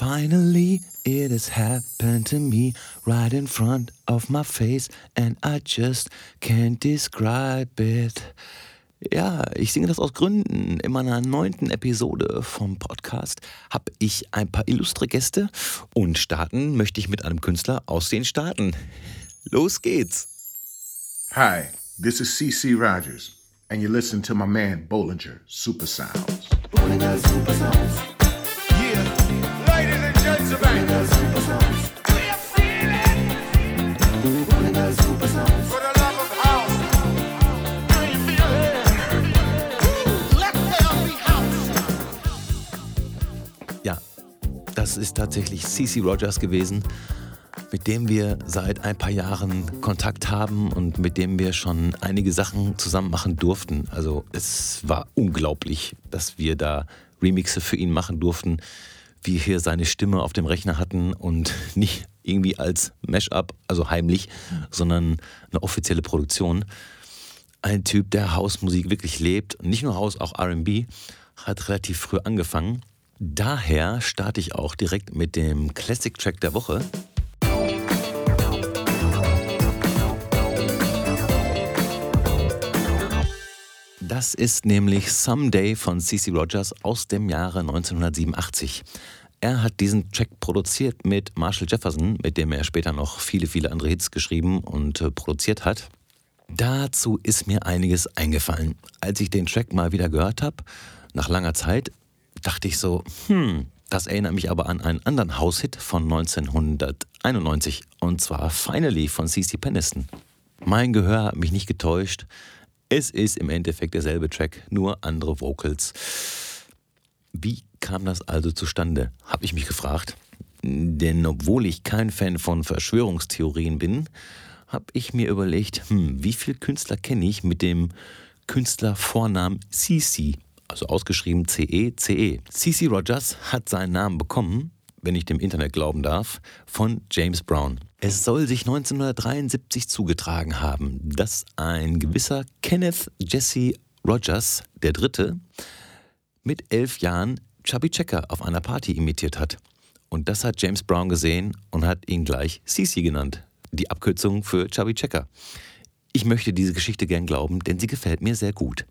Finally, it has happened to me right in front of my face, and I just can't describe it. Ja, ich singe das aus Gründen. In meiner neunten Episode vom Podcast habe ich ein paar illustre Gäste und starten möchte ich mit einem Künstler aus den Staaten. Los geht's! Hi, this is CC Rogers, and you're listening to my man Bollinger, Super Sounds. Bollinger Super Sounds. Das ist tatsächlich CC Rogers gewesen, mit dem wir seit ein paar Jahren Kontakt haben und mit dem wir schon einige Sachen zusammen machen durften. Also es war unglaublich, dass wir da Remixe für ihn machen durften, wir hier seine Stimme auf dem Rechner hatten und nicht irgendwie als Mashup, also heimlich, sondern eine offizielle Produktion. Ein Typ, der Hausmusik wirklich lebt, nicht nur Haus, auch RB, hat relativ früh angefangen. Daher starte ich auch direkt mit dem Classic Track der Woche. Das ist nämlich Someday von CC Rogers aus dem Jahre 1987. Er hat diesen Track produziert mit Marshall Jefferson, mit dem er später noch viele, viele andere Hits geschrieben und äh, produziert hat. Dazu ist mir einiges eingefallen. Als ich den Track mal wieder gehört habe, nach langer Zeit, dachte ich so, hm, das erinnert mich aber an einen anderen Haushit von 1991 und zwar Finally von CC Peniston. Mein Gehör hat mich nicht getäuscht. Es ist im Endeffekt derselbe Track, nur andere Vocals. Wie kam das also zustande, habe ich mich gefragt. Denn obwohl ich kein Fan von Verschwörungstheorien bin, habe ich mir überlegt, hm, wie viele Künstler kenne ich mit dem Künstlervornamen CC, also ausgeschrieben CE-CE. CC Rogers hat seinen Namen bekommen, wenn ich dem Internet glauben darf, von James Brown. Es soll sich 1973 zugetragen haben, dass ein gewisser Kenneth Jesse Rogers, der Dritte, mit elf Jahren Chubby Checker auf einer Party imitiert hat. Und das hat James Brown gesehen und hat ihn gleich CC genannt, die Abkürzung für Chubby Checker. Ich möchte diese Geschichte gern glauben, denn sie gefällt mir sehr gut.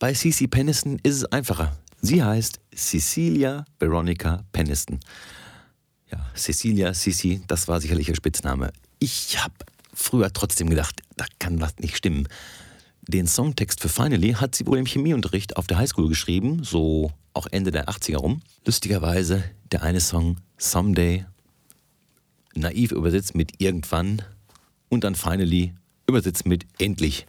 Bei CC Peniston ist es einfacher. Sie heißt Cecilia Veronica Peniston. Ja, Cecilia, Cici, das war sicherlich ihr Spitzname. Ich habe früher trotzdem gedacht, da kann was nicht stimmen. Den Songtext für Finally hat sie wohl im Chemieunterricht auf der Highschool geschrieben, so auch Ende der 80er rum. Lustigerweise der eine Song Someday, naiv übersetzt mit irgendwann und dann Finally übersetzt mit endlich.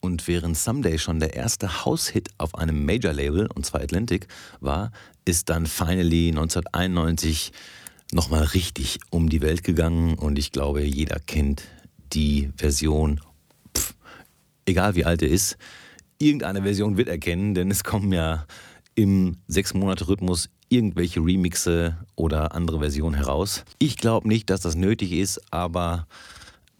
Und während Someday schon der erste Haushit auf einem Major-Label, und zwar Atlantic, war, ist dann Finally 1991 nochmal richtig um die Welt gegangen und ich glaube, jeder kennt die Version, pff, egal wie alt er ist, irgendeine Version wird er kennen, denn es kommen ja im Sechs-Monate-Rhythmus irgendwelche Remixe oder andere Versionen heraus. Ich glaube nicht, dass das nötig ist, aber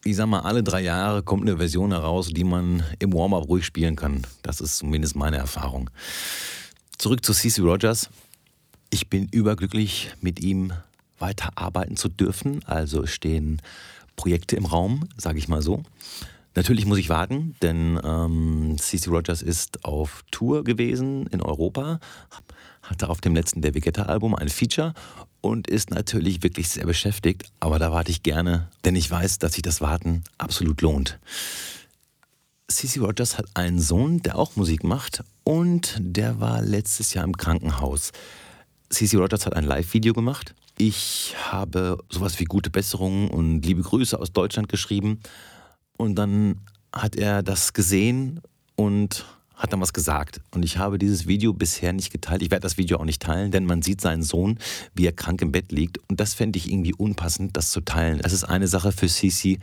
ich sag mal, alle drei Jahre kommt eine Version heraus, die man im Warm-up ruhig spielen kann. Das ist zumindest meine Erfahrung. Zurück zu CC Rogers. Ich bin überglücklich, mit ihm weiterarbeiten zu dürfen. Also stehen Projekte im Raum, sage ich mal so. Natürlich muss ich warten, denn ähm, CC Rogers ist auf Tour gewesen in Europa, hatte auf dem letzten David Guetta-Album ein Feature und ist natürlich wirklich sehr beschäftigt. Aber da warte ich gerne, denn ich weiß, dass sich das Warten absolut lohnt. CC Rogers hat einen Sohn, der auch Musik macht und der war letztes Jahr im Krankenhaus. CC Rogers hat ein Live-Video gemacht. Ich habe sowas wie gute Besserungen und liebe Grüße aus Deutschland geschrieben. Und dann hat er das gesehen und hat dann was gesagt. Und ich habe dieses Video bisher nicht geteilt. Ich werde das Video auch nicht teilen, denn man sieht seinen Sohn, wie er krank im Bett liegt. Und das fände ich irgendwie unpassend, das zu teilen. Es ist eine Sache für Sisi,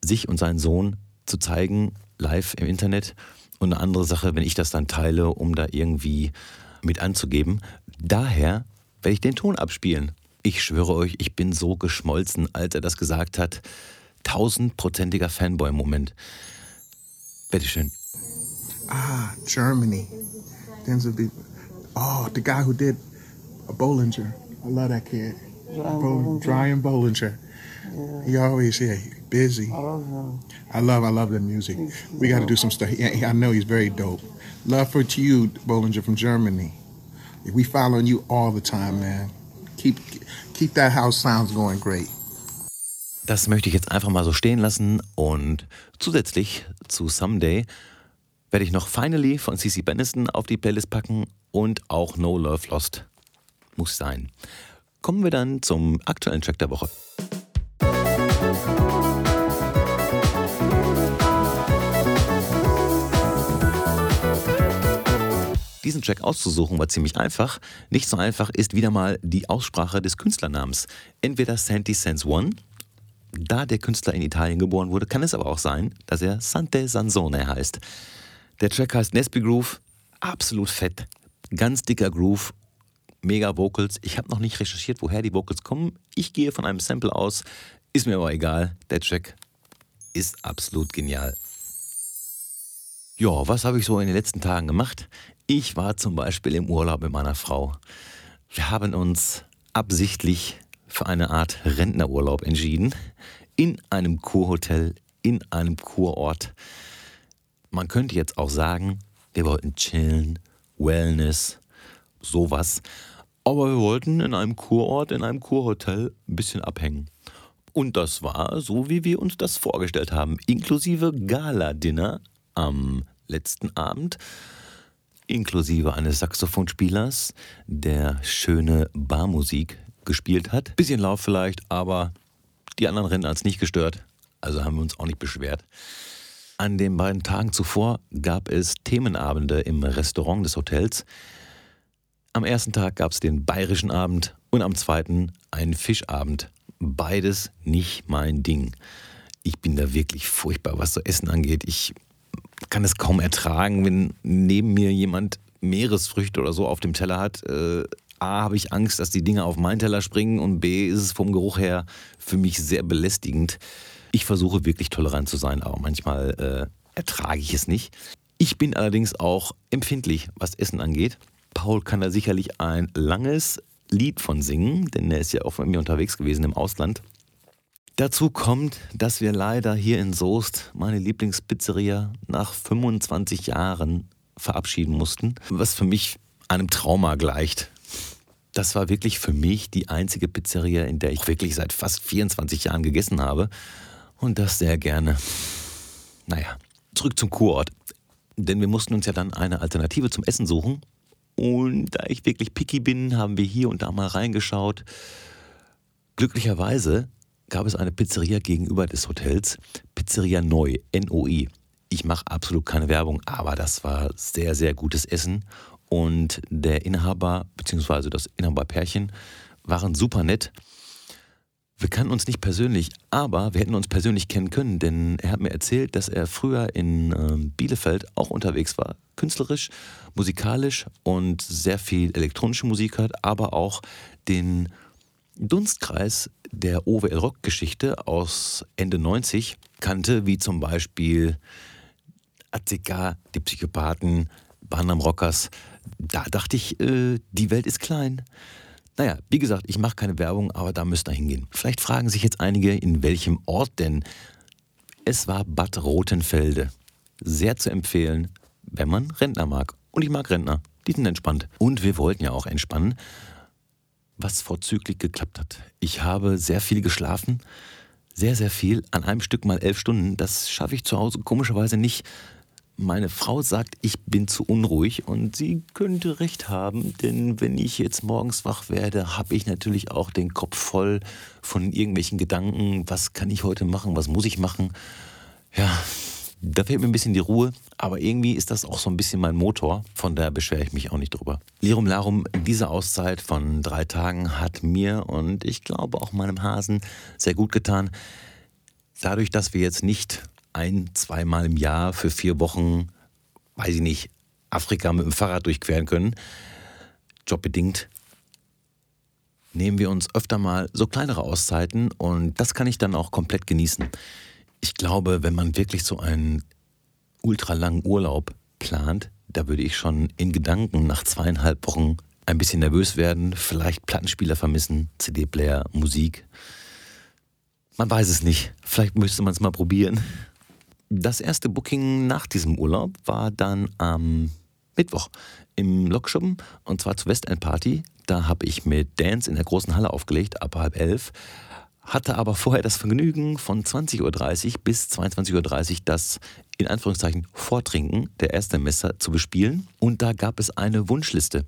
sich und seinen Sohn zu zeigen, live im Internet. Und eine andere Sache, wenn ich das dann teile, um da irgendwie mit anzugeben. Daher werde ich den Ton abspielen. Ich schwöre euch, ich bin so geschmolzen, als er das gesagt hat. Tausendprozentiger Fanboy-Moment. Bitteschön. Ah, Germany. Denzel B. Oh, the guy who did a Bollinger. I love that kid. Brian Bol- Bollinger. Brian Bollinger. He always yeah, busy. I love him. I love I love the music. We got to do some stuff. Yeah, I know he's very dope. Love for to you, Bollinger from Germany. We following you all the time, man. Keep keep that house sounds going great. Das möchte ich jetzt einfach mal so stehen lassen und zusätzlich zu Someday werde ich noch Finally von CC Benniston auf die Playlist packen und auch No Love Lost. Muss sein. Kommen wir dann zum aktuellen Track der Woche. Diesen Track auszusuchen war ziemlich einfach. Nicht so einfach ist wieder mal die Aussprache des Künstlernamens. Entweder Santi Sense One, da der Künstler in Italien geboren wurde, kann es aber auch sein, dass er Sante Sansone heißt. Der Track heißt Nesby Groove, absolut fett, ganz dicker Groove, mega Vocals. Ich habe noch nicht recherchiert, woher die Vocals kommen. Ich gehe von einem Sample aus, ist mir aber egal. Der Track ist absolut genial. Ja, was habe ich so in den letzten Tagen gemacht? Ich war zum Beispiel im Urlaub mit meiner Frau. Wir haben uns absichtlich für eine Art Rentnerurlaub entschieden. In einem Kurhotel, in einem Kurort. Man könnte jetzt auch sagen, wir wollten chillen, Wellness, sowas. Aber wir wollten in einem Kurort, in einem Kurhotel ein bisschen abhängen. Und das war so, wie wir uns das vorgestellt haben, inklusive Gala-Dinner am letzten Abend, inklusive eines Saxophonspielers, der schöne Barmusik gespielt hat. Bisschen Lauf vielleicht, aber die anderen Rennen es nicht gestört, also haben wir uns auch nicht beschwert. An den beiden Tagen zuvor gab es Themenabende im Restaurant des Hotels. Am ersten Tag gab es den bayerischen Abend und am zweiten einen Fischabend. Beides nicht mein Ding. Ich bin da wirklich furchtbar, was so Essen angeht. Ich kann es kaum ertragen, wenn neben mir jemand Meeresfrüchte oder so auf dem Teller hat. Äh, A, habe ich Angst, dass die Dinge auf meinen Teller springen und B, ist es vom Geruch her für mich sehr belästigend. Ich versuche wirklich tolerant zu sein, aber manchmal äh, ertrage ich es nicht. Ich bin allerdings auch empfindlich, was Essen angeht. Paul kann da sicherlich ein langes Lied von singen, denn er ist ja auch mit mir unterwegs gewesen im Ausland. Dazu kommt, dass wir leider hier in Soest, meine Lieblingspizzeria, nach 25 Jahren verabschieden mussten, was für mich einem Trauma gleicht. Das war wirklich für mich die einzige Pizzeria, in der ich wirklich seit fast 24 Jahren gegessen habe. Und das sehr gerne. Naja, zurück zum Kurort. Denn wir mussten uns ja dann eine Alternative zum Essen suchen. Und da ich wirklich picky bin, haben wir hier und da mal reingeschaut. Glücklicherweise gab es eine Pizzeria gegenüber des Hotels, Pizzeria Neu, N-O-I. Ich mache absolut keine Werbung, aber das war sehr, sehr gutes Essen. Und der Inhaber, beziehungsweise das Inhaberpärchen, waren super nett. Wir kannten uns nicht persönlich, aber wir hätten uns persönlich kennen können, denn er hat mir erzählt, dass er früher in ähm, Bielefeld auch unterwegs war, künstlerisch, musikalisch und sehr viel elektronische Musik hört, aber auch den Dunstkreis der OWL Rock Geschichte aus Ende 90 kannte, wie zum Beispiel ACK, die Psychopathen, Barnum Rockers. Da dachte ich, äh, die Welt ist klein. Naja, wie gesagt, ich mache keine Werbung, aber da müsst ihr hingehen. Vielleicht fragen sich jetzt einige, in welchem Ort denn. Es war Bad Rotenfelde. Sehr zu empfehlen, wenn man Rentner mag. Und ich mag Rentner. Die sind entspannt. Und wir wollten ja auch entspannen, was vorzüglich geklappt hat. Ich habe sehr viel geschlafen. Sehr, sehr viel. An einem Stück mal elf Stunden. Das schaffe ich zu Hause komischerweise nicht. Meine Frau sagt, ich bin zu unruhig und sie könnte recht haben, denn wenn ich jetzt morgens wach werde, habe ich natürlich auch den Kopf voll von irgendwelchen Gedanken, was kann ich heute machen, was muss ich machen. Ja, da fehlt mir ein bisschen die Ruhe, aber irgendwie ist das auch so ein bisschen mein Motor, von daher beschwere ich mich auch nicht drüber. Lirum Larum, diese Auszeit von drei Tagen hat mir und ich glaube auch meinem Hasen sehr gut getan. Dadurch, dass wir jetzt nicht ein, zweimal im Jahr für vier Wochen, weiß ich nicht, Afrika mit dem Fahrrad durchqueren können, jobbedingt, nehmen wir uns öfter mal so kleinere Auszeiten und das kann ich dann auch komplett genießen. Ich glaube, wenn man wirklich so einen ultralangen Urlaub plant, da würde ich schon in Gedanken nach zweieinhalb Wochen ein bisschen nervös werden, vielleicht Plattenspieler vermissen, CD-Player, Musik. Man weiß es nicht. Vielleicht müsste man es mal probieren. Das erste Booking nach diesem Urlaub war dann am Mittwoch im Lokschuppen und zwar zur Westend Party. Da habe ich mit Dance in der großen Halle aufgelegt, ab halb elf. Hatte aber vorher das Vergnügen, von 20.30 Uhr bis 22.30 Uhr das in Anführungszeichen Vortrinken der ersten Messer zu bespielen. Und da gab es eine Wunschliste.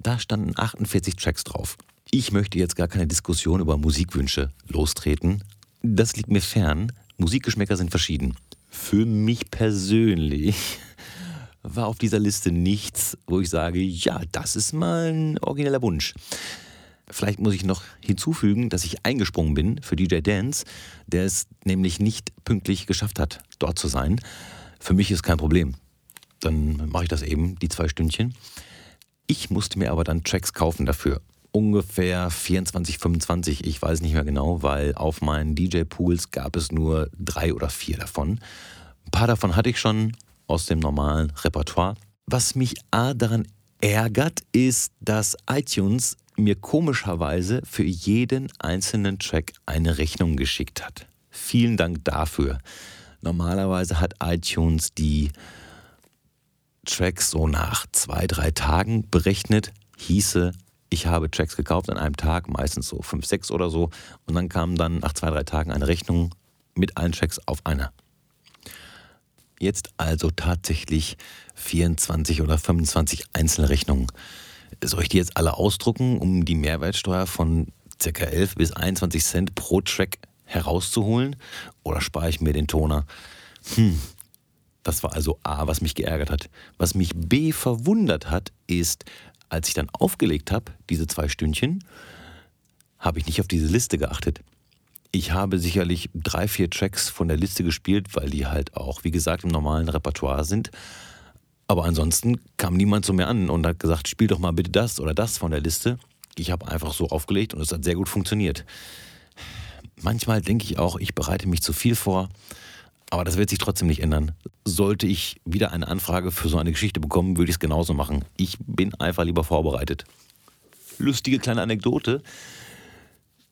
Da standen 48 Tracks drauf. Ich möchte jetzt gar keine Diskussion über Musikwünsche lostreten. Das liegt mir fern. Musikgeschmäcker sind verschieden. Für mich persönlich war auf dieser Liste nichts, wo ich sage, ja, das ist mal ein origineller Wunsch. Vielleicht muss ich noch hinzufügen, dass ich eingesprungen bin für DJ Dance, der es nämlich nicht pünktlich geschafft hat, dort zu sein. Für mich ist kein Problem. Dann mache ich das eben, die zwei Stündchen. Ich musste mir aber dann Tracks kaufen dafür. Ungefähr 24, 25, ich weiß nicht mehr genau, weil auf meinen DJ-Pools gab es nur drei oder vier davon. Ein paar davon hatte ich schon aus dem normalen Repertoire. Was mich A daran ärgert, ist, dass iTunes mir komischerweise für jeden einzelnen Track eine Rechnung geschickt hat. Vielen Dank dafür. Normalerweise hat iTunes die Tracks so nach zwei, drei Tagen berechnet, hieße, ich habe Tracks gekauft an einem Tag, meistens so fünf, sechs oder so, und dann kam dann nach zwei, drei Tagen eine Rechnung mit allen Tracks auf einer. Jetzt also tatsächlich 24 oder 25 Einzelrechnungen. Soll ich die jetzt alle ausdrucken, um die Mehrwertsteuer von ca. 11 bis 21 Cent pro Track herauszuholen? Oder spare ich mir den Toner? Hm, das war also A, was mich geärgert hat. Was mich B verwundert hat, ist, als ich dann aufgelegt habe, diese zwei Stündchen, habe ich nicht auf diese Liste geachtet. Ich habe sicherlich drei, vier Tracks von der Liste gespielt, weil die halt auch, wie gesagt, im normalen Repertoire sind. Aber ansonsten kam niemand zu mir an und hat gesagt, spiel doch mal bitte das oder das von der Liste. Ich habe einfach so aufgelegt und es hat sehr gut funktioniert. Manchmal denke ich auch, ich bereite mich zu viel vor, aber das wird sich trotzdem nicht ändern. Sollte ich wieder eine Anfrage für so eine Geschichte bekommen, würde ich es genauso machen. Ich bin einfach lieber vorbereitet. Lustige kleine Anekdote.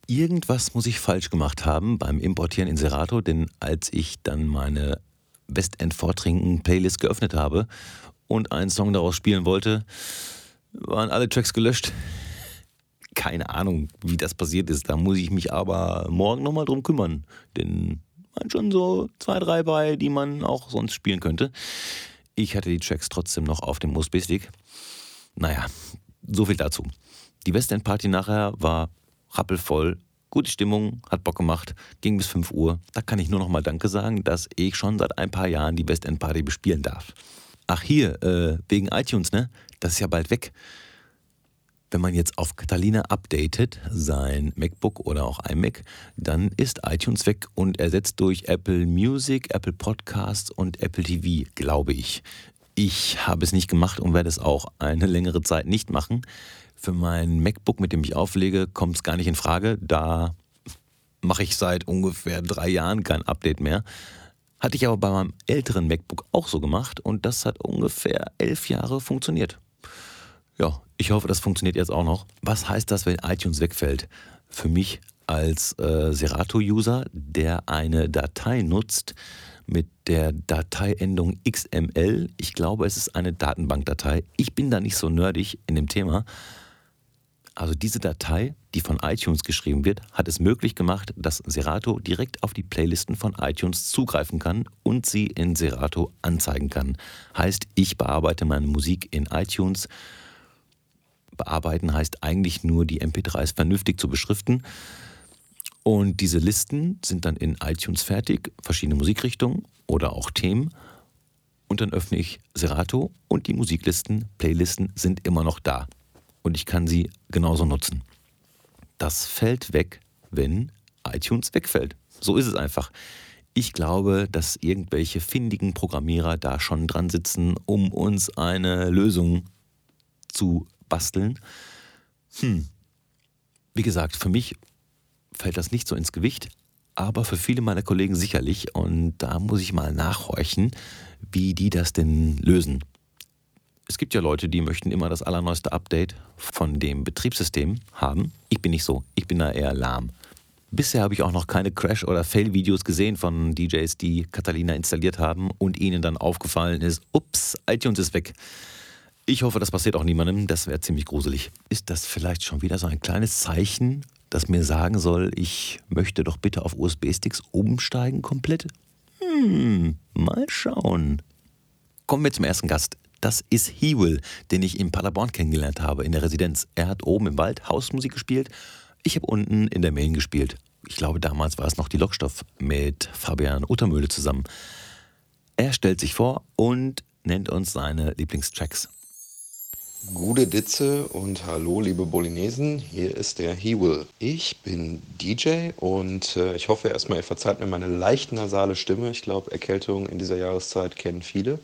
Irgendwas muss ich falsch gemacht haben beim Importieren in Serato, denn als ich dann meine Westend Vortrinken Playlist geöffnet habe und einen Song daraus spielen wollte, waren alle Tracks gelöscht. Keine Ahnung, wie das passiert ist. Da muss ich mich aber morgen nochmal drum kümmern. Denn man schon so zwei, drei bei, die man auch sonst spielen könnte. Ich hatte die Tracks trotzdem noch auf dem USB-Stick. Naja, so viel dazu. Die Westend Party nachher war rappelvoll. Gute Stimmung, hat Bock gemacht, ging bis 5 Uhr. Da kann ich nur noch mal Danke sagen, dass ich schon seit ein paar Jahren die Westend Party bespielen darf. Ach hier, äh, wegen iTunes, ne? Das ist ja bald weg. Wenn man jetzt auf Catalina updatet, sein MacBook oder auch iMac, dann ist iTunes weg und ersetzt durch Apple Music, Apple Podcasts und Apple TV, glaube ich. Ich habe es nicht gemacht und werde es auch eine längere Zeit nicht machen. Für mein MacBook, mit dem ich auflege, kommt es gar nicht in Frage. Da mache ich seit ungefähr drei Jahren kein Update mehr. Hatte ich aber bei meinem älteren MacBook auch so gemacht und das hat ungefähr elf Jahre funktioniert. Ja, ich hoffe, das funktioniert jetzt auch noch. Was heißt das, wenn iTunes wegfällt? Für mich als äh, Serato-User, der eine Datei nutzt mit der Dateiendung XML. Ich glaube, es ist eine Datenbankdatei. Ich bin da nicht so nerdig in dem Thema. Also diese Datei, die von iTunes geschrieben wird, hat es möglich gemacht, dass Serato direkt auf die Playlisten von iTunes zugreifen kann und sie in Serato anzeigen kann. Heißt, ich bearbeite meine Musik in iTunes. Bearbeiten heißt eigentlich nur, die MP3s vernünftig zu beschriften. Und diese Listen sind dann in iTunes fertig, verschiedene Musikrichtungen oder auch Themen. Und dann öffne ich Serato und die Musiklisten, Playlisten sind immer noch da und ich kann sie genauso nutzen. Das fällt weg, wenn iTunes wegfällt. So ist es einfach. Ich glaube, dass irgendwelche findigen Programmierer da schon dran sitzen, um uns eine Lösung zu basteln. Hm. Wie gesagt, für mich fällt das nicht so ins Gewicht, aber für viele meiner Kollegen sicherlich. Und da muss ich mal nachhorchen, wie die das denn lösen. Es gibt ja Leute, die möchten immer das allerneueste Update von dem Betriebssystem haben. Ich bin nicht so, ich bin da eher lahm. Bisher habe ich auch noch keine Crash- oder Fail-Videos gesehen von DJs, die Catalina installiert haben und ihnen dann aufgefallen ist, ups, iTunes ist weg. Ich hoffe, das passiert auch niemandem, das wäre ziemlich gruselig. Ist das vielleicht schon wieder so ein kleines Zeichen, das mir sagen soll, ich möchte doch bitte auf USB-Sticks umsteigen komplett? Hm, mal schauen. Kommen wir zum ersten Gast. Das ist He-Will, den ich in Paderborn kennengelernt habe, in der Residenz. Er hat oben im Wald Hausmusik gespielt. Ich habe unten in der Main gespielt. Ich glaube, damals war es noch die Lockstoff mit Fabian Uttermühle zusammen. Er stellt sich vor und nennt uns seine Lieblingstracks. Gute Ditze und hallo liebe Bolinesen, hier ist der He Will. Ich bin DJ und äh, ich hoffe erstmal, ihr verzeiht mir meine leicht nasale Stimme. Ich glaube, Erkältung in dieser Jahreszeit kennen viele.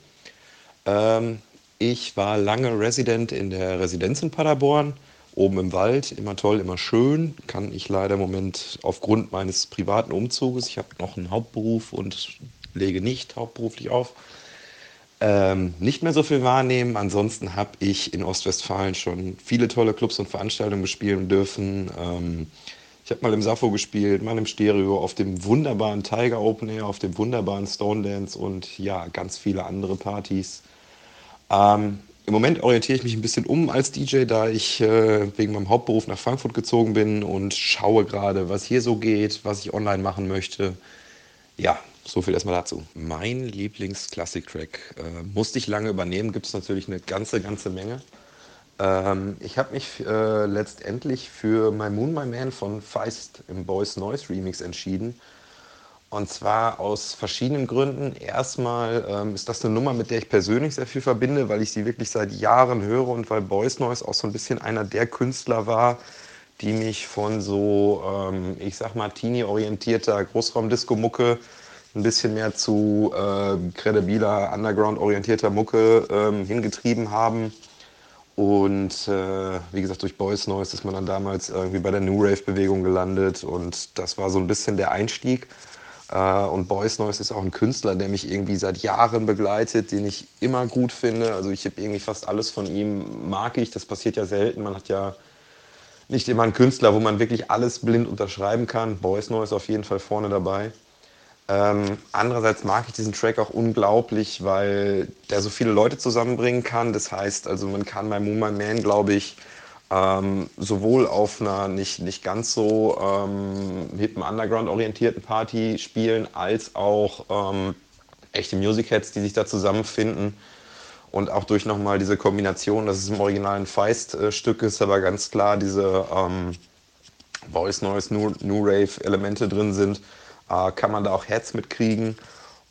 Ähm, ich war lange Resident in der Residenz in Paderborn, oben im Wald, immer toll, immer schön. Kann ich leider im Moment aufgrund meines privaten Umzuges, ich habe noch einen Hauptberuf und lege nicht hauptberuflich auf, ähm, nicht mehr so viel wahrnehmen. Ansonsten habe ich in Ostwestfalen schon viele tolle Clubs und Veranstaltungen bespielen dürfen. Ähm, ich habe mal im Safo gespielt, mal im Stereo, auf dem wunderbaren Tiger Open Air, auf dem wunderbaren Stone Dance und ja, ganz viele andere Partys. Ähm, Im Moment orientiere ich mich ein bisschen um als DJ, da ich äh, wegen meinem Hauptberuf nach Frankfurt gezogen bin und schaue gerade, was hier so geht, was ich online machen möchte. Ja, so viel erstmal dazu. Mein Lieblings-Classic-Track äh, musste ich lange übernehmen, gibt es natürlich eine ganze, ganze Menge. Ähm, ich habe mich äh, letztendlich für My Moon, My Man von Feist im Boys Noise Remix entschieden. Und zwar aus verschiedenen Gründen. Erstmal ähm, ist das eine Nummer, mit der ich persönlich sehr viel verbinde, weil ich sie wirklich seit Jahren höre und weil Boys Noise auch so ein bisschen einer der Künstler war, die mich von so, ähm, ich sag mal, teenie-orientierter Großraumdisco-Mucke ein bisschen mehr zu äh, kredibiler, underground-orientierter Mucke ähm, hingetrieben haben. Und äh, wie gesagt, durch Boys Noise ist man dann damals irgendwie bei der New Rave-Bewegung gelandet und das war so ein bisschen der Einstieg. Äh, und Boys Noise ist auch ein Künstler, der mich irgendwie seit Jahren begleitet, den ich immer gut finde. Also ich habe irgendwie fast alles von ihm, mag ich. Das passiert ja selten. Man hat ja nicht immer einen Künstler, wo man wirklich alles blind unterschreiben kann. Boys Noise auf jeden Fall vorne dabei. Ähm, andererseits mag ich diesen Track auch unglaublich, weil der so viele Leute zusammenbringen kann. Das heißt, also man kann bei Moon My Man, glaube ich, ähm, sowohl auf einer nicht, nicht ganz so ähm, hippen Underground-orientierten Party spielen, als auch ähm, echte Music Heads, die sich da zusammenfinden. Und auch durch nochmal diese Kombination, dass es im Original ein Feist-Stück ist, aber ganz klar diese ähm, Voice Noise, New, New Rave-Elemente drin sind äh, kann man da auch Herz mitkriegen.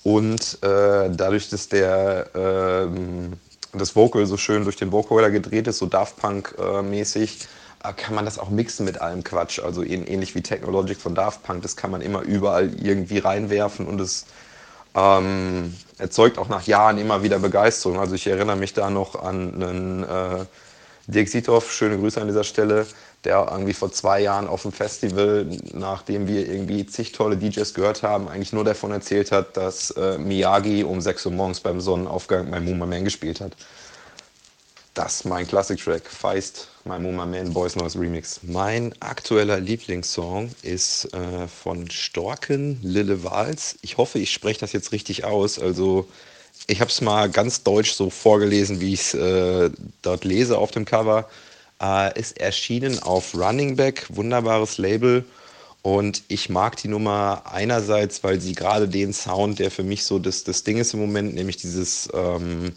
Und äh, dadurch, dass der, ähm, das Vocal so schön durch den Vocoder gedreht ist, so Daft Punk-mäßig, äh, kann man das auch mixen mit allem Quatsch. Also ähnlich wie Technologic von Daft Punk, das kann man immer überall irgendwie reinwerfen und es ähm, erzeugt auch nach Jahren immer wieder Begeisterung. Also ich erinnere mich da noch an einen äh, Dirk Siethoff, schöne Grüße an dieser Stelle, der irgendwie vor zwei Jahren auf dem Festival, nachdem wir irgendwie zig tolle DJs gehört haben, eigentlich nur davon erzählt hat, dass äh, Miyagi um 6 Uhr morgens beim Sonnenaufgang My Moon Man gespielt hat. Das ist mein Classic-Track, Feist, My Moon Man, Boys Noise Remix. Mein aktueller Lieblingssong ist äh, von Storken, Lille Wals. Ich hoffe, ich spreche das jetzt richtig aus. Also ich habe es mal ganz deutsch so vorgelesen, wie ich es äh, dort lese auf dem Cover. Äh, ist erschienen auf Running Back, wunderbares Label. Und ich mag die Nummer einerseits, weil sie gerade den Sound, der für mich so das, das Ding ist im Moment, nämlich dieses ähm,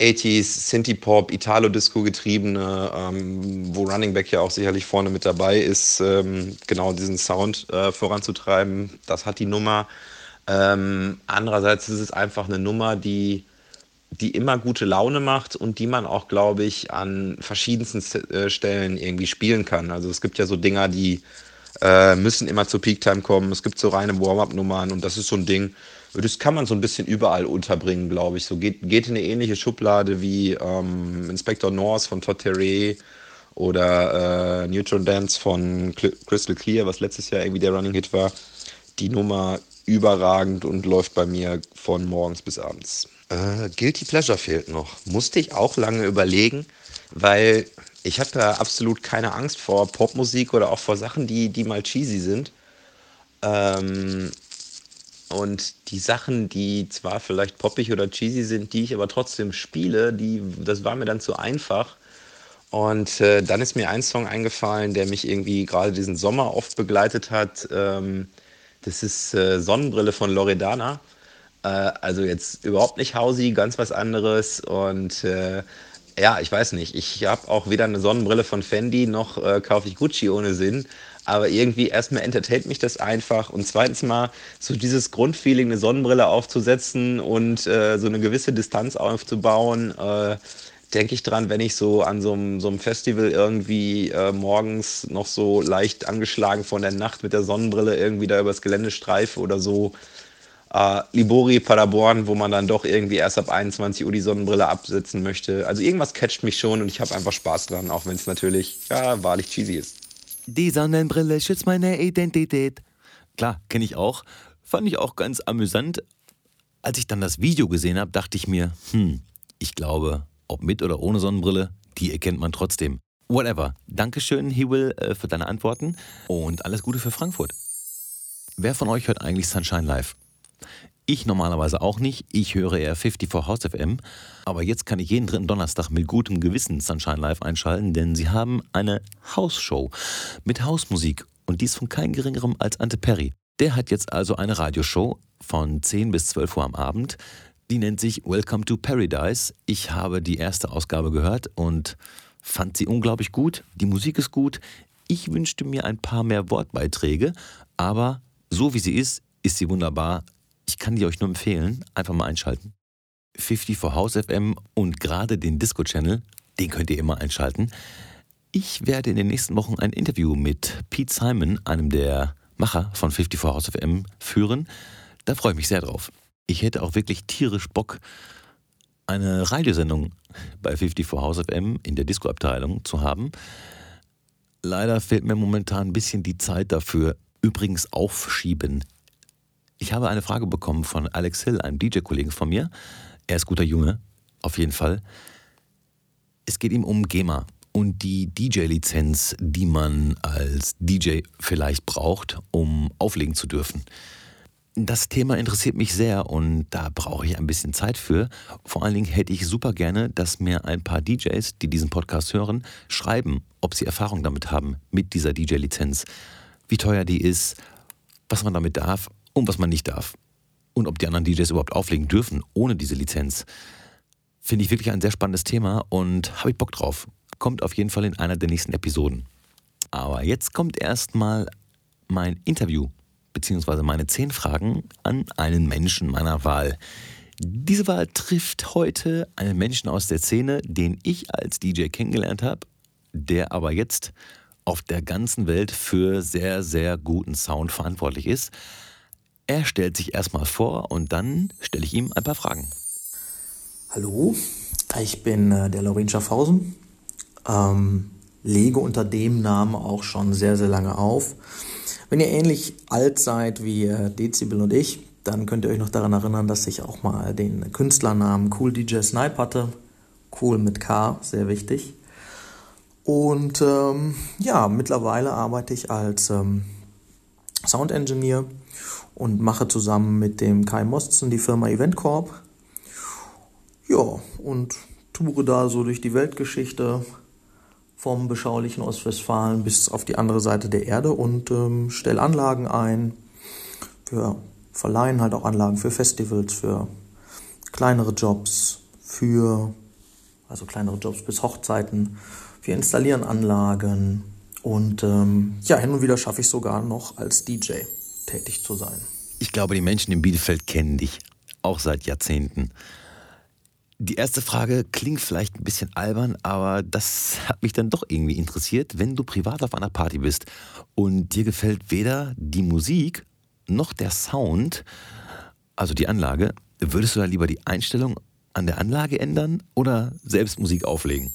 80s, Synthie-Pop, Italo-Disco getriebene, ähm, wo Running Back ja auch sicherlich vorne mit dabei ist, ähm, genau diesen Sound äh, voranzutreiben. Das hat die Nummer. Ähm, andererseits ist es einfach eine Nummer, die die immer gute Laune macht und die man auch, glaube ich, an verschiedensten äh, Stellen irgendwie spielen kann. Also es gibt ja so Dinger, die äh, müssen immer zur Peak-Time kommen. Es gibt so reine Warm-Up-Nummern und das ist so ein Ding, das kann man so ein bisschen überall unterbringen, glaube ich. So geht, geht in eine ähnliche Schublade wie ähm, Inspector Norse von Todd Terry oder äh, Neutron Dance von Crystal Clear, was letztes Jahr irgendwie der Running Hit war. Die Nummer überragend und läuft bei mir von morgens bis abends. Äh, Guilty Pleasure fehlt noch. Musste ich auch lange überlegen, weil ich habe ja absolut keine Angst vor Popmusik oder auch vor Sachen, die, die mal cheesy sind. Ähm, und die Sachen, die zwar vielleicht poppig oder cheesy sind, die ich aber trotzdem spiele, die, das war mir dann zu einfach. Und äh, dann ist mir ein Song eingefallen, der mich irgendwie gerade diesen Sommer oft begleitet hat. Ähm, das ist äh, Sonnenbrille von Loredana. Äh, also jetzt überhaupt nicht Hausi, ganz was anderes. Und äh, ja, ich weiß nicht. Ich habe auch weder eine Sonnenbrille von Fendi noch äh, kaufe ich Gucci ohne Sinn. Aber irgendwie erstmal entertaint mich das einfach. Und zweitens mal so dieses Grundfeeling, eine Sonnenbrille aufzusetzen und äh, so eine gewisse Distanz aufzubauen äh, denke ich dran, wenn ich so an so einem, so einem Festival irgendwie äh, morgens noch so leicht angeschlagen von der Nacht mit der Sonnenbrille irgendwie da übers Gelände streife oder so. Äh, Libori, Paderborn, wo man dann doch irgendwie erst ab 21 Uhr die Sonnenbrille absetzen möchte. Also irgendwas catcht mich schon und ich habe einfach Spaß dran, auch wenn es natürlich, ja, wahrlich cheesy ist. Die Sonnenbrille schützt meine Identität. Klar, kenne ich auch. Fand ich auch ganz amüsant. Als ich dann das Video gesehen habe, dachte ich mir, hm, ich glaube, ob mit oder ohne Sonnenbrille, die erkennt man trotzdem. Whatever. Dankeschön, Hewell, äh, für deine Antworten und alles Gute für Frankfurt. Wer von euch hört eigentlich Sunshine Live? Ich normalerweise auch nicht. Ich höre eher 54 House FM. Aber jetzt kann ich jeden dritten Donnerstag mit gutem Gewissen Sunshine Live einschalten, denn sie haben eine Hausshow mit Hausmusik. Und dies von keinem geringerem als Ante Perry. Der hat jetzt also eine Radioshow von 10 bis 12 Uhr am Abend. Die nennt sich Welcome to Paradise. Ich habe die erste Ausgabe gehört und fand sie unglaublich gut. Die Musik ist gut. Ich wünschte mir ein paar mehr Wortbeiträge, aber so wie sie ist, ist sie wunderbar. Ich kann die euch nur empfehlen. Einfach mal einschalten. 50 for House FM und gerade den Disco Channel, den könnt ihr immer einschalten. Ich werde in den nächsten Wochen ein Interview mit Pete Simon, einem der Macher von 50 for House FM, führen. Da freue ich mich sehr drauf ich hätte auch wirklich tierisch Bock, eine Radiosendung bei 54 House FM in der Disco-Abteilung zu haben. Leider fehlt mir momentan ein bisschen die Zeit dafür. Übrigens aufschieben. Ich habe eine Frage bekommen von Alex Hill, einem DJ-Kollegen von mir. Er ist guter Junge, auf jeden Fall. Es geht ihm um GEMA und die DJ-Lizenz, die man als DJ vielleicht braucht, um auflegen zu dürfen. Das Thema interessiert mich sehr und da brauche ich ein bisschen Zeit für. Vor allen Dingen hätte ich super gerne, dass mir ein paar DJs, die diesen Podcast hören, schreiben, ob sie Erfahrung damit haben, mit dieser DJ-Lizenz. Wie teuer die ist, was man damit darf und was man nicht darf. Und ob die anderen DJs überhaupt auflegen dürfen ohne diese Lizenz. Finde ich wirklich ein sehr spannendes Thema und habe ich Bock drauf. Kommt auf jeden Fall in einer der nächsten Episoden. Aber jetzt kommt erstmal mein Interview beziehungsweise meine zehn Fragen an einen Menschen meiner Wahl. Diese Wahl trifft heute einen Menschen aus der Szene, den ich als DJ kennengelernt habe, der aber jetzt auf der ganzen Welt für sehr, sehr guten Sound verantwortlich ist. Er stellt sich erstmal vor und dann stelle ich ihm ein paar Fragen. Hallo, ich bin äh, der Laurin Schaffhausen, ähm, lege unter dem Namen auch schon sehr, sehr lange auf. Wenn ihr ähnlich alt seid wie äh, Dezibel und ich, dann könnt ihr euch noch daran erinnern, dass ich auch mal den Künstlernamen Cool DJ Snipe hatte. Cool mit K, sehr wichtig. Und ähm, ja, mittlerweile arbeite ich als ähm, Sound Engineer und mache zusammen mit dem Kai Mosten die Firma Event Corp. Ja, und toure da so durch die Weltgeschichte, vom beschaulichen Ostwestfalen bis auf die andere Seite der Erde und ähm, stelle Anlagen ein. Wir verleihen halt auch Anlagen für Festivals, für kleinere Jobs, für also kleinere Jobs bis Hochzeiten. Wir installieren Anlagen und ähm, ja, hin und wieder schaffe ich sogar noch als DJ tätig zu sein. Ich glaube, die Menschen in Bielefeld kennen dich auch seit Jahrzehnten. Die erste Frage klingt vielleicht ein bisschen albern, aber das hat mich dann doch irgendwie interessiert. Wenn du privat auf einer Party bist und dir gefällt weder die Musik noch der Sound, also die Anlage, würdest du da lieber die Einstellung an der Anlage ändern oder selbst Musik auflegen?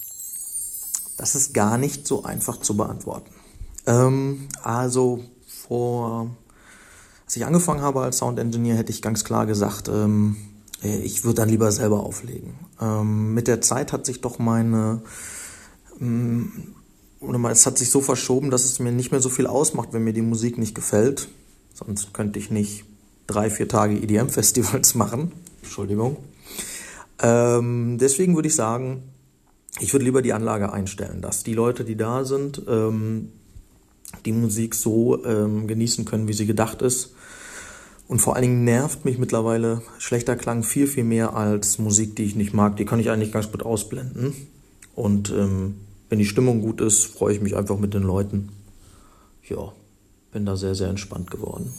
Das ist gar nicht so einfach zu beantworten. Ähm, also vor, als ich angefangen habe als Sound Engineer, hätte ich ganz klar gesagt, ähm, äh, ich würde dann lieber selber auflegen. Ähm, mit der Zeit hat sich doch meine, ähm, es hat sich so verschoben, dass es mir nicht mehr so viel ausmacht, wenn mir die Musik nicht gefällt. Sonst könnte ich nicht drei, vier Tage EDM-Festivals machen. Entschuldigung. Ähm, deswegen würde ich sagen, ich würde lieber die Anlage einstellen, dass die Leute, die da sind, ähm, die Musik so ähm, genießen können, wie sie gedacht ist. Und vor allen Dingen nervt mich mittlerweile schlechter Klang viel, viel mehr als Musik, die ich nicht mag. Die kann ich eigentlich ganz gut ausblenden. Und ähm, wenn die Stimmung gut ist, freue ich mich einfach mit den Leuten. Ja, bin da sehr, sehr entspannt geworden.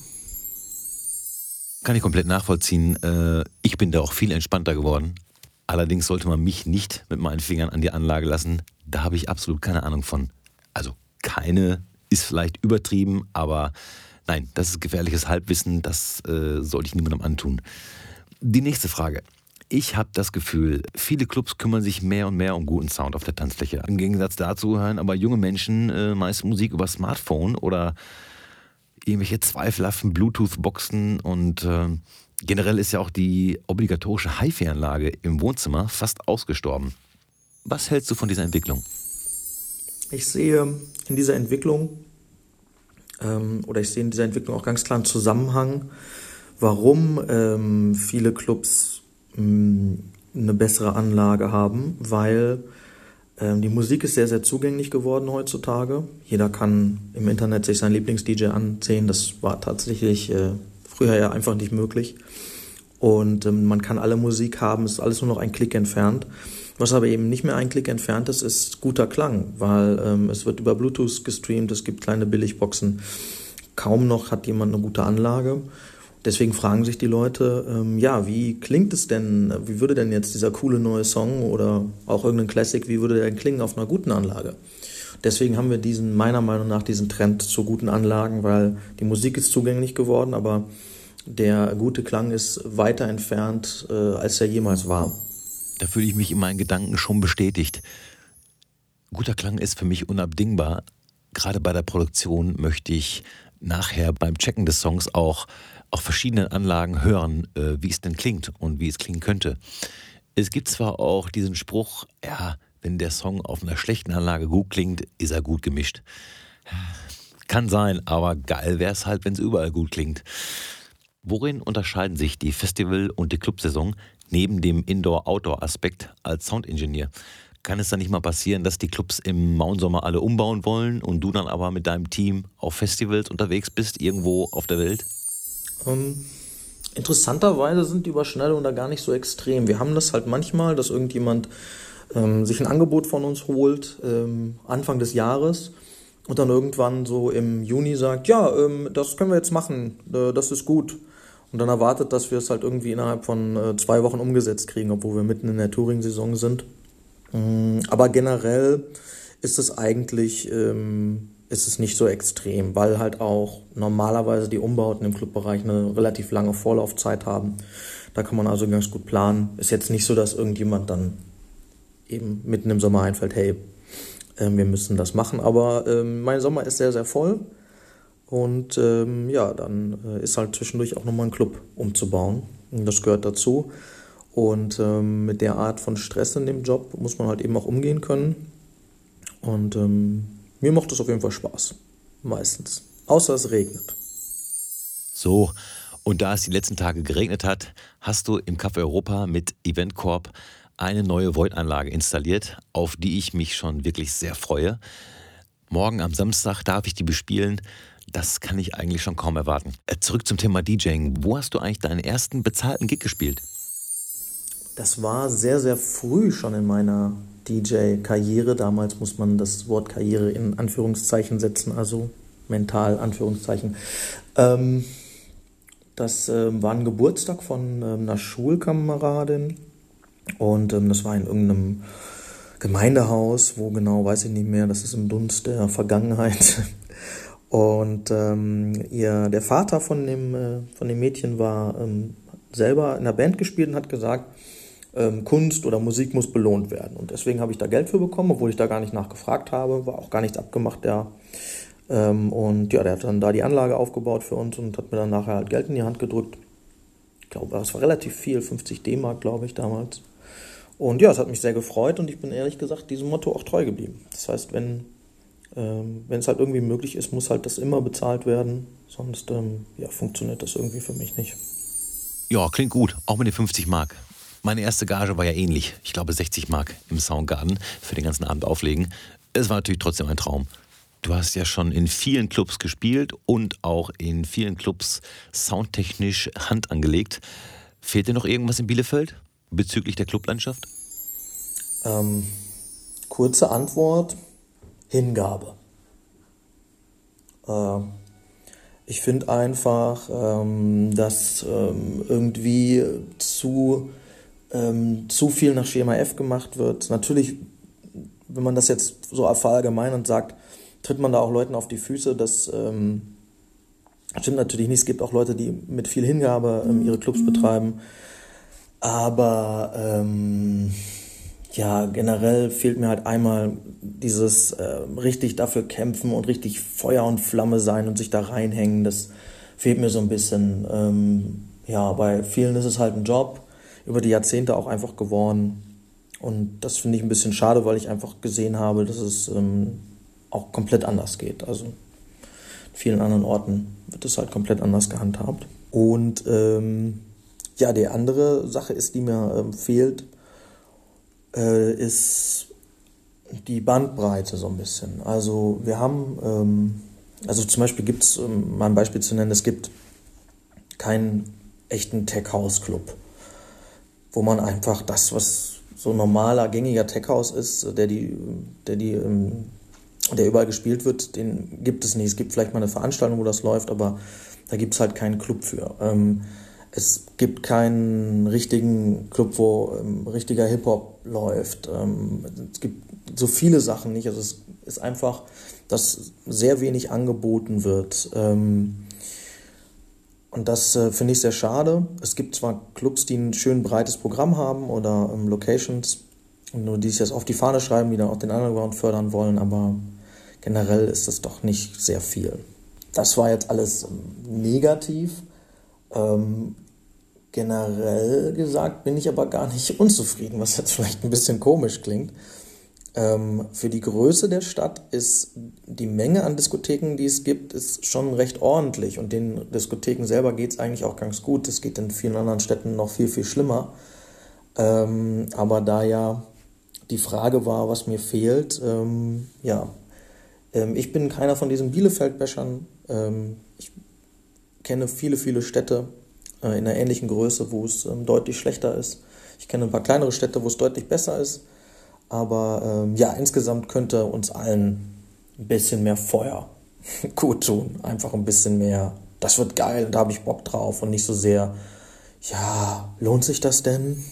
Kann ich komplett nachvollziehen. Äh, ich bin da auch viel entspannter geworden. Allerdings sollte man mich nicht mit meinen Fingern an die Anlage lassen. Da habe ich absolut keine Ahnung von. Also keine ist vielleicht übertrieben, aber nein, das ist gefährliches Halbwissen. Das äh, sollte ich niemandem antun. Die nächste Frage. Ich habe das Gefühl, viele Clubs kümmern sich mehr und mehr um guten Sound auf der Tanzfläche. Im Gegensatz dazu hören aber junge Menschen äh, meist Musik über Smartphone oder irgendwelche zweifelhaften Bluetooth-Boxen und äh, generell ist ja auch die obligatorische HiFi-Anlage im Wohnzimmer fast ausgestorben. Was hältst du von dieser Entwicklung? Ich sehe in dieser Entwicklung ähm, oder ich sehe in dieser Entwicklung auch ganz klar einen Zusammenhang, warum ähm, viele Clubs mh, eine bessere Anlage haben, weil ähm, die Musik ist sehr, sehr zugänglich geworden heutzutage. Jeder kann im Internet sich seinen Lieblings-DJ ansehen. Das war tatsächlich äh, früher ja einfach nicht möglich. Und ähm, man kann alle Musik haben, es ist alles nur noch ein Klick entfernt. Was aber eben nicht mehr ein Klick entfernt ist, ist guter Klang, weil ähm, es wird über Bluetooth gestreamt, es gibt kleine Billigboxen. Kaum noch hat jemand eine gute Anlage. Deswegen fragen sich die Leute, ähm, ja, wie klingt es denn, wie würde denn jetzt dieser coole neue Song oder auch irgendein Classic, wie würde der denn klingen auf einer guten Anlage? Deswegen haben wir diesen, meiner Meinung nach, diesen Trend zu guten Anlagen, weil die Musik ist zugänglich geworden, aber der gute Klang ist weiter entfernt, äh, als er jemals war. Da fühle ich mich in meinen Gedanken schon bestätigt. Guter Klang ist für mich unabdingbar. Gerade bei der Produktion möchte ich nachher beim Checken des Songs auch auf verschiedenen Anlagen hören, äh, wie es denn klingt und wie es klingen könnte. Es gibt zwar auch diesen Spruch, ja, wenn der Song auf einer schlechten Anlage gut klingt, ist er gut gemischt. Kann sein, aber geil wäre es halt, wenn es überall gut klingt. Worin unterscheiden sich die Festival- und die Clubsaison neben dem Indoor-Outdoor-Aspekt als Soundingenieur? Kann es dann nicht mal passieren, dass die Clubs im Mauensommer alle umbauen wollen und du dann aber mit deinem Team auf Festivals unterwegs bist, irgendwo auf der Welt? Ähm, interessanterweise sind die Überschneidungen da gar nicht so extrem. Wir haben das halt manchmal, dass irgendjemand ähm, sich ein Angebot von uns holt, ähm, Anfang des Jahres, und dann irgendwann so im Juni sagt, ja, ähm, das können wir jetzt machen, äh, das ist gut. Und dann erwartet, dass wir es halt irgendwie innerhalb von äh, zwei Wochen umgesetzt kriegen, obwohl wir mitten in der Touring-Saison sind. Ähm, aber generell ist es eigentlich ähm, ist es nicht so extrem, weil halt auch normalerweise die Umbauten im Clubbereich eine relativ lange Vorlaufzeit haben. Da kann man also ganz gut planen. Ist jetzt nicht so, dass irgendjemand dann eben mitten im Sommer einfällt, hey, äh, wir müssen das machen. Aber äh, mein Sommer ist sehr, sehr voll. Und ähm, ja, dann äh, ist halt zwischendurch auch nochmal ein Club umzubauen. Das gehört dazu. Und ähm, mit der Art von Stress in dem Job muss man halt eben auch umgehen können. Und ähm, mir macht es auf jeden Fall Spaß. Meistens. Außer es regnet. So, und da es die letzten Tage geregnet hat, hast du im Café Europa mit Eventcorp eine neue Void-Anlage installiert, auf die ich mich schon wirklich sehr freue. Morgen am Samstag darf ich die bespielen. Das kann ich eigentlich schon kaum erwarten. Äh, zurück zum Thema DJing. Wo hast du eigentlich deinen ersten bezahlten Gig gespielt? Das war sehr, sehr früh schon in meiner DJ-Karriere. Damals muss man das Wort Karriere in Anführungszeichen setzen, also mental Anführungszeichen. Ähm, das äh, war ein Geburtstag von äh, einer Schulkameradin und ähm, das war in irgendeinem Gemeindehaus, wo genau weiß ich nicht mehr, das ist im Dunst der Vergangenheit. Und ähm, ihr, der Vater von dem, äh, von dem Mädchen war ähm, selber in der Band gespielt und hat gesagt, ähm, Kunst oder Musik muss belohnt werden. Und deswegen habe ich da Geld für bekommen, obwohl ich da gar nicht nachgefragt habe, war auch gar nichts abgemacht. Der Ähm, und ja, der hat dann da die Anlage aufgebaut für uns und hat mir dann nachher halt Geld in die Hand gedrückt. Ich glaube, das war relativ viel, 50 D-Mark, glaube ich, damals. Und ja, es hat mich sehr gefreut und ich bin ehrlich gesagt diesem Motto auch treu geblieben. Das heißt, wenn ähm, wenn es halt irgendwie möglich ist, muss halt das immer bezahlt werden. Sonst ähm, ja, funktioniert das irgendwie für mich nicht. Ja, klingt gut, auch mit den 50 Mark. Meine erste Gage war ja ähnlich. Ich glaube 60 Mark im Soundgarden für den ganzen Abend auflegen. Es war natürlich trotzdem ein Traum. Du hast ja schon in vielen Clubs gespielt und auch in vielen Clubs soundtechnisch Hand angelegt. Fehlt dir noch irgendwas in Bielefeld bezüglich der Clublandschaft? Ähm, kurze Antwort: Hingabe. Äh, ich finde einfach, ähm, dass ähm, irgendwie zu, ähm, zu viel nach Schema F gemacht wird. Natürlich, wenn man das jetzt so verallgemeinert sagt, tritt man da auch Leuten auf die Füße. Das ähm, stimmt natürlich nicht. Es gibt auch Leute, die mit viel Hingabe ähm, ihre Clubs betreiben. Aber ähm, ja, generell fehlt mir halt einmal dieses äh, richtig dafür kämpfen und richtig Feuer und Flamme sein und sich da reinhängen. Das fehlt mir so ein bisschen. Ähm, ja, bei vielen ist es halt ein Job, über die Jahrzehnte auch einfach geworden. Und das finde ich ein bisschen schade, weil ich einfach gesehen habe, dass es ähm, auch komplett anders geht. Also in vielen anderen Orten wird es halt komplett anders gehandhabt. Und ähm, ja, die andere Sache ist, die mir ähm, fehlt, äh, ist die Bandbreite so ein bisschen. Also wir haben, ähm, also zum Beispiel gibt es, um mal ein Beispiel zu nennen, es gibt keinen echten Tech-House-Club, wo man einfach das, was so normaler, gängiger Tech-House ist, der die, der die, ähm, der überall gespielt wird, den gibt es nicht. Es gibt vielleicht mal eine Veranstaltung, wo das läuft, aber da gibt es halt keinen Club für. Ähm, es gibt keinen richtigen Club, wo ähm, richtiger Hip-Hop läuft. Ähm, es gibt so viele Sachen nicht. Also es ist einfach, dass sehr wenig angeboten wird. Ähm, und das äh, finde ich sehr schade. Es gibt zwar Clubs, die ein schön breites Programm haben oder ähm, Locations, nur die sich das auf die Fahne schreiben, die dann auch den Underground fördern wollen, aber generell ist das doch nicht sehr viel. Das war jetzt alles ähm, negativ. Ähm, generell gesagt bin ich aber gar nicht unzufrieden, was jetzt vielleicht ein bisschen komisch klingt. Ähm, für die Größe der Stadt ist die Menge an Diskotheken, die es gibt, ist schon recht ordentlich. Und den Diskotheken selber geht es eigentlich auch ganz gut. Es geht in vielen anderen Städten noch viel, viel schlimmer. Ähm, aber da ja die Frage war, was mir fehlt, ähm, ja, ähm, ich bin keiner von diesen Bielefeld-Bäschern. Ähm, ich kenne viele, viele Städte, in einer ähnlichen Größe, wo es ähm, deutlich schlechter ist. Ich kenne ein paar kleinere Städte, wo es deutlich besser ist. Aber ähm, ja, insgesamt könnte uns allen ein bisschen mehr Feuer gut tun. Einfach ein bisschen mehr, das wird geil, da habe ich Bock drauf und nicht so sehr, ja, lohnt sich das denn?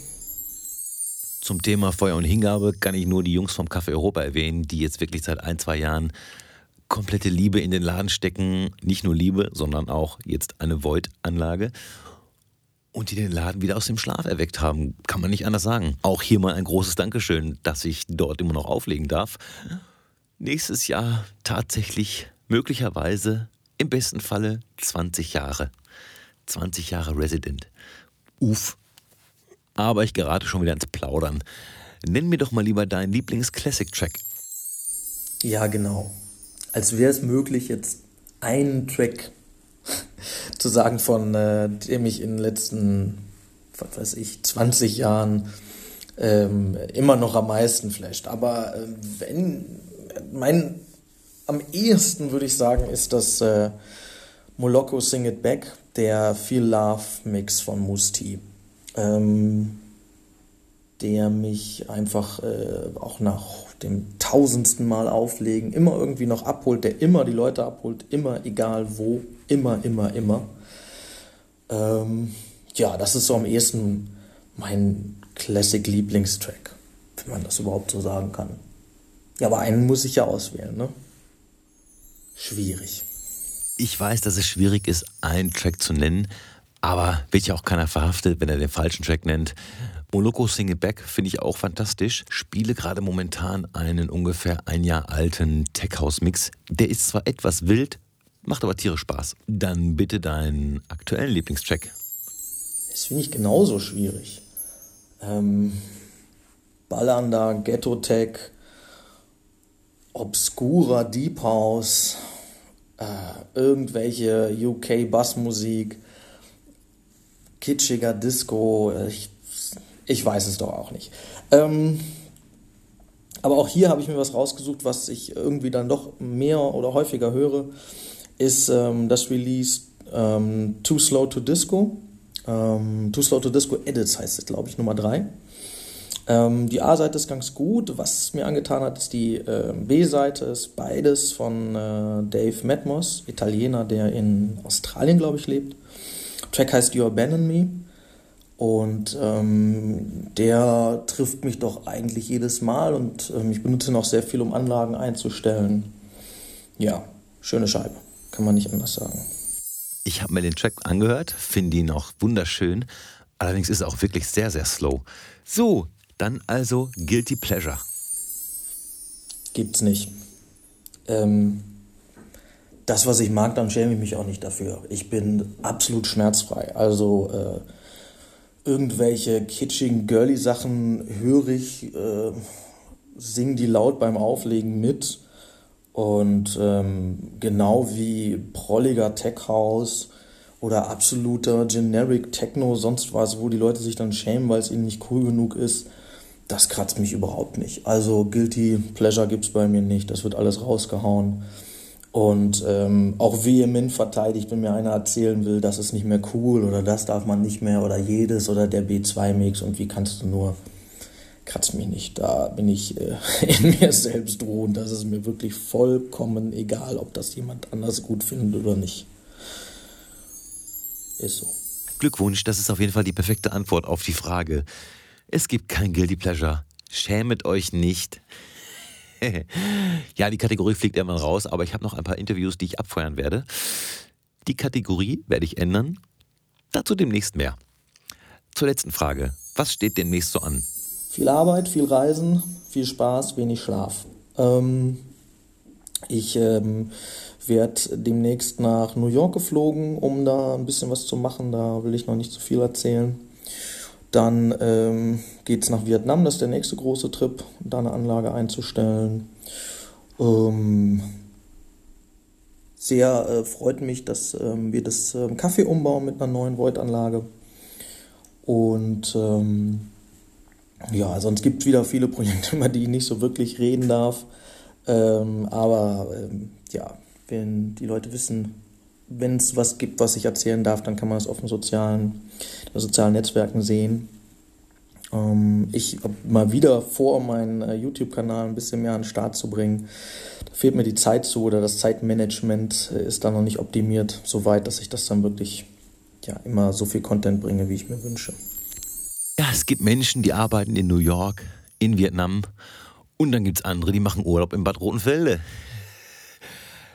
Zum Thema Feuer und Hingabe kann ich nur die Jungs vom Café Europa erwähnen, die jetzt wirklich seit ein, zwei Jahren komplette Liebe in den Laden stecken. Nicht nur Liebe, sondern auch jetzt eine Void-Anlage und die den Laden wieder aus dem Schlaf erweckt haben. Kann man nicht anders sagen. Auch hier mal ein großes Dankeschön, dass ich dort immer noch auflegen darf. Nächstes Jahr tatsächlich möglicherweise im besten Falle 20 Jahre. 20 Jahre Resident. Uff. Aber ich gerate schon wieder ins Plaudern. Nenn mir doch mal lieber deinen Lieblings-Classic-Track. Ja, genau. Als wäre es möglich, jetzt einen Track zu sagen, von äh, dem ich in den letzten, was weiß ich, 20 Jahren ähm, immer noch am meisten flasht. Aber äh, wenn, mein, am ehesten würde ich sagen, ist das äh, Moloko Sing It Back, der Feel Love Mix von Musti. Ähm, der mich einfach äh, auch nach dem tausendsten Mal auflegen immer irgendwie noch abholt, der immer die Leute abholt, immer egal wo, immer, immer, immer. Ähm, ja, das ist so am ehesten mein Classic-Lieblingstrack, wenn man das überhaupt so sagen kann. Ja, aber einen muss ich ja auswählen, ne? Schwierig. Ich weiß, dass es schwierig ist, einen Track zu nennen, Aber wird ja auch keiner verhaftet, wenn er den falschen Track nennt. Moloko Sing It Back finde ich auch fantastisch. Spiele gerade momentan einen ungefähr ein Jahr alten Tech House Mix. Der ist zwar etwas wild, macht aber tierisch Spaß. Dann bitte deinen aktuellen Lieblingstrack. Das finde ich genauso schwierig. Ähm, ballernder Ghetto-Tech, obskurer Deep House, äh, irgendwelche UK-Bassmusik, kitschiger Disco, ich, ich weiß es doch auch nicht. Ähm, aber auch hier habe ich mir was rausgesucht, was ich irgendwie dann doch mehr oder häufiger höre, ist ähm, das Release ähm, Too Slow to Disco. Ähm, Too Slow to Disco Edits heißt es, glaube ich, Nummer 3. Ähm, die A-Seite ist ganz gut. Was mir angetan hat, ist die äh, B-Seite, ist beides von äh, Dave Matmos, Italiener, der in Australien, glaube ich, lebt. Track heißt You Abandon Me. Und ähm, der trifft mich doch eigentlich jedes Mal und ähm, ich benutze noch sehr viel, um Anlagen einzustellen. Ja, schöne Scheibe, kann man nicht anders sagen. Ich habe mir den Track angehört, finde ihn auch wunderschön. Allerdings ist er auch wirklich sehr, sehr slow. So, dann also Guilty Pleasure. Gibt's nicht. Ähm, das, was ich mag, dann schäme ich mich auch nicht dafür. Ich bin absolut schmerzfrei. Also äh, irgendwelche kitschigen, girly Sachen höre ich, äh, sing die laut beim Auflegen mit. Und ähm, genau wie prolliger Tech House oder absoluter Generic Techno, sonst was, wo die Leute sich dann schämen, weil es ihnen nicht cool genug ist, das kratzt mich überhaupt nicht. Also Guilty Pleasure gibt's bei mir nicht. Das wird alles rausgehauen. Und ähm, auch vehement verteidigt, wenn mir einer erzählen will, das ist nicht mehr cool oder das darf man nicht mehr oder jedes oder der B2-Mix und wie kannst du nur, kratzt mich nicht. Da bin ich äh, in mir selbst ruhend. Das ist mir wirklich vollkommen egal, ob das jemand anders gut findet oder nicht. Ist so. Glückwunsch, das ist auf jeden Fall die perfekte Antwort auf die Frage. Es gibt kein Guilty Pleasure. Schämet euch nicht. ja, die Kategorie fliegt irgendwann raus, aber ich habe noch ein paar Interviews, die ich abfeuern werde. Die Kategorie werde ich ändern. Dazu demnächst mehr. Zur letzten Frage. Was steht demnächst so an? Viel Arbeit, viel Reisen, viel Spaß, wenig Schlaf. Ähm, ich ähm, werde demnächst nach New York geflogen, um da ein bisschen was zu machen. Da will ich noch nicht zu viel erzählen. Dann ähm, geht es nach Vietnam, das ist der nächste große Trip, da eine Anlage einzustellen. Ähm, sehr äh, freut mich, dass ähm, wir das ähm, Kaffee umbauen mit einer neuen Void-Anlage. Und ähm, ja, sonst gibt es wieder viele Projekte, über die ich nicht so wirklich reden darf. Ähm, aber ähm, ja, wenn die Leute wissen, wenn es was gibt, was ich erzählen darf, dann kann man es auf den sozialen, sozialen Netzwerken sehen. Ähm, ich habe mal wieder vor, meinen äh, YouTube-Kanal ein bisschen mehr an den Start zu bringen. Da fehlt mir die Zeit zu oder das Zeitmanagement äh, ist da noch nicht optimiert, so weit, dass ich das dann wirklich ja, immer so viel Content bringe, wie ich mir wünsche. Ja, es gibt Menschen, die arbeiten in New York, in Vietnam und dann gibt es andere, die machen Urlaub in Bad Rotenfelde.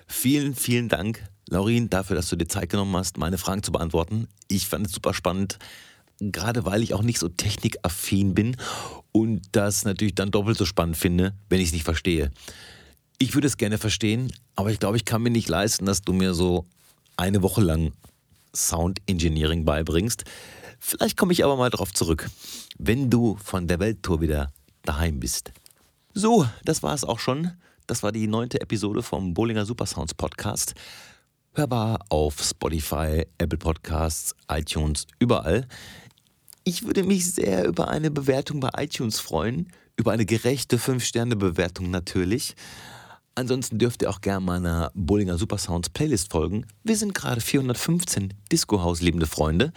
Vielen, vielen Dank, Laurin, dafür, dass du dir Zeit genommen hast, meine Fragen zu beantworten. Ich fand es super spannend, gerade weil ich auch nicht so technikaffin bin und das natürlich dann doppelt so spannend finde, wenn ich es nicht verstehe. Ich würde es gerne verstehen, aber ich glaube, ich kann mir nicht leisten, dass du mir so eine Woche lang Sound Engineering beibringst. Vielleicht komme ich aber mal drauf zurück, wenn du von der Welttour wieder daheim bist. So, das war es auch schon. Das war die neunte Episode vom Bollinger Supersounds Podcast. Hörbar auf Spotify, Apple Podcasts, iTunes, überall. Ich würde mich sehr über eine Bewertung bei iTunes freuen, über eine gerechte 5-Sterne-Bewertung natürlich. Ansonsten dürft ihr auch gerne meiner Bollinger Supersounds Playlist folgen. Wir sind gerade 415 Disco-Haus liebende Freunde.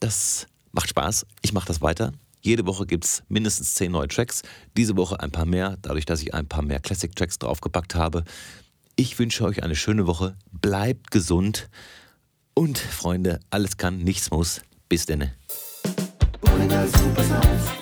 Das macht Spaß. Ich mache das weiter. Jede Woche gibt es mindestens 10 neue Tracks. Diese Woche ein paar mehr, dadurch, dass ich ein paar mehr Classic-Tracks draufgepackt habe. Ich wünsche euch eine schöne Woche. Bleibt gesund. Und Freunde, alles kann, nichts muss. Bis denne. Super Sounds.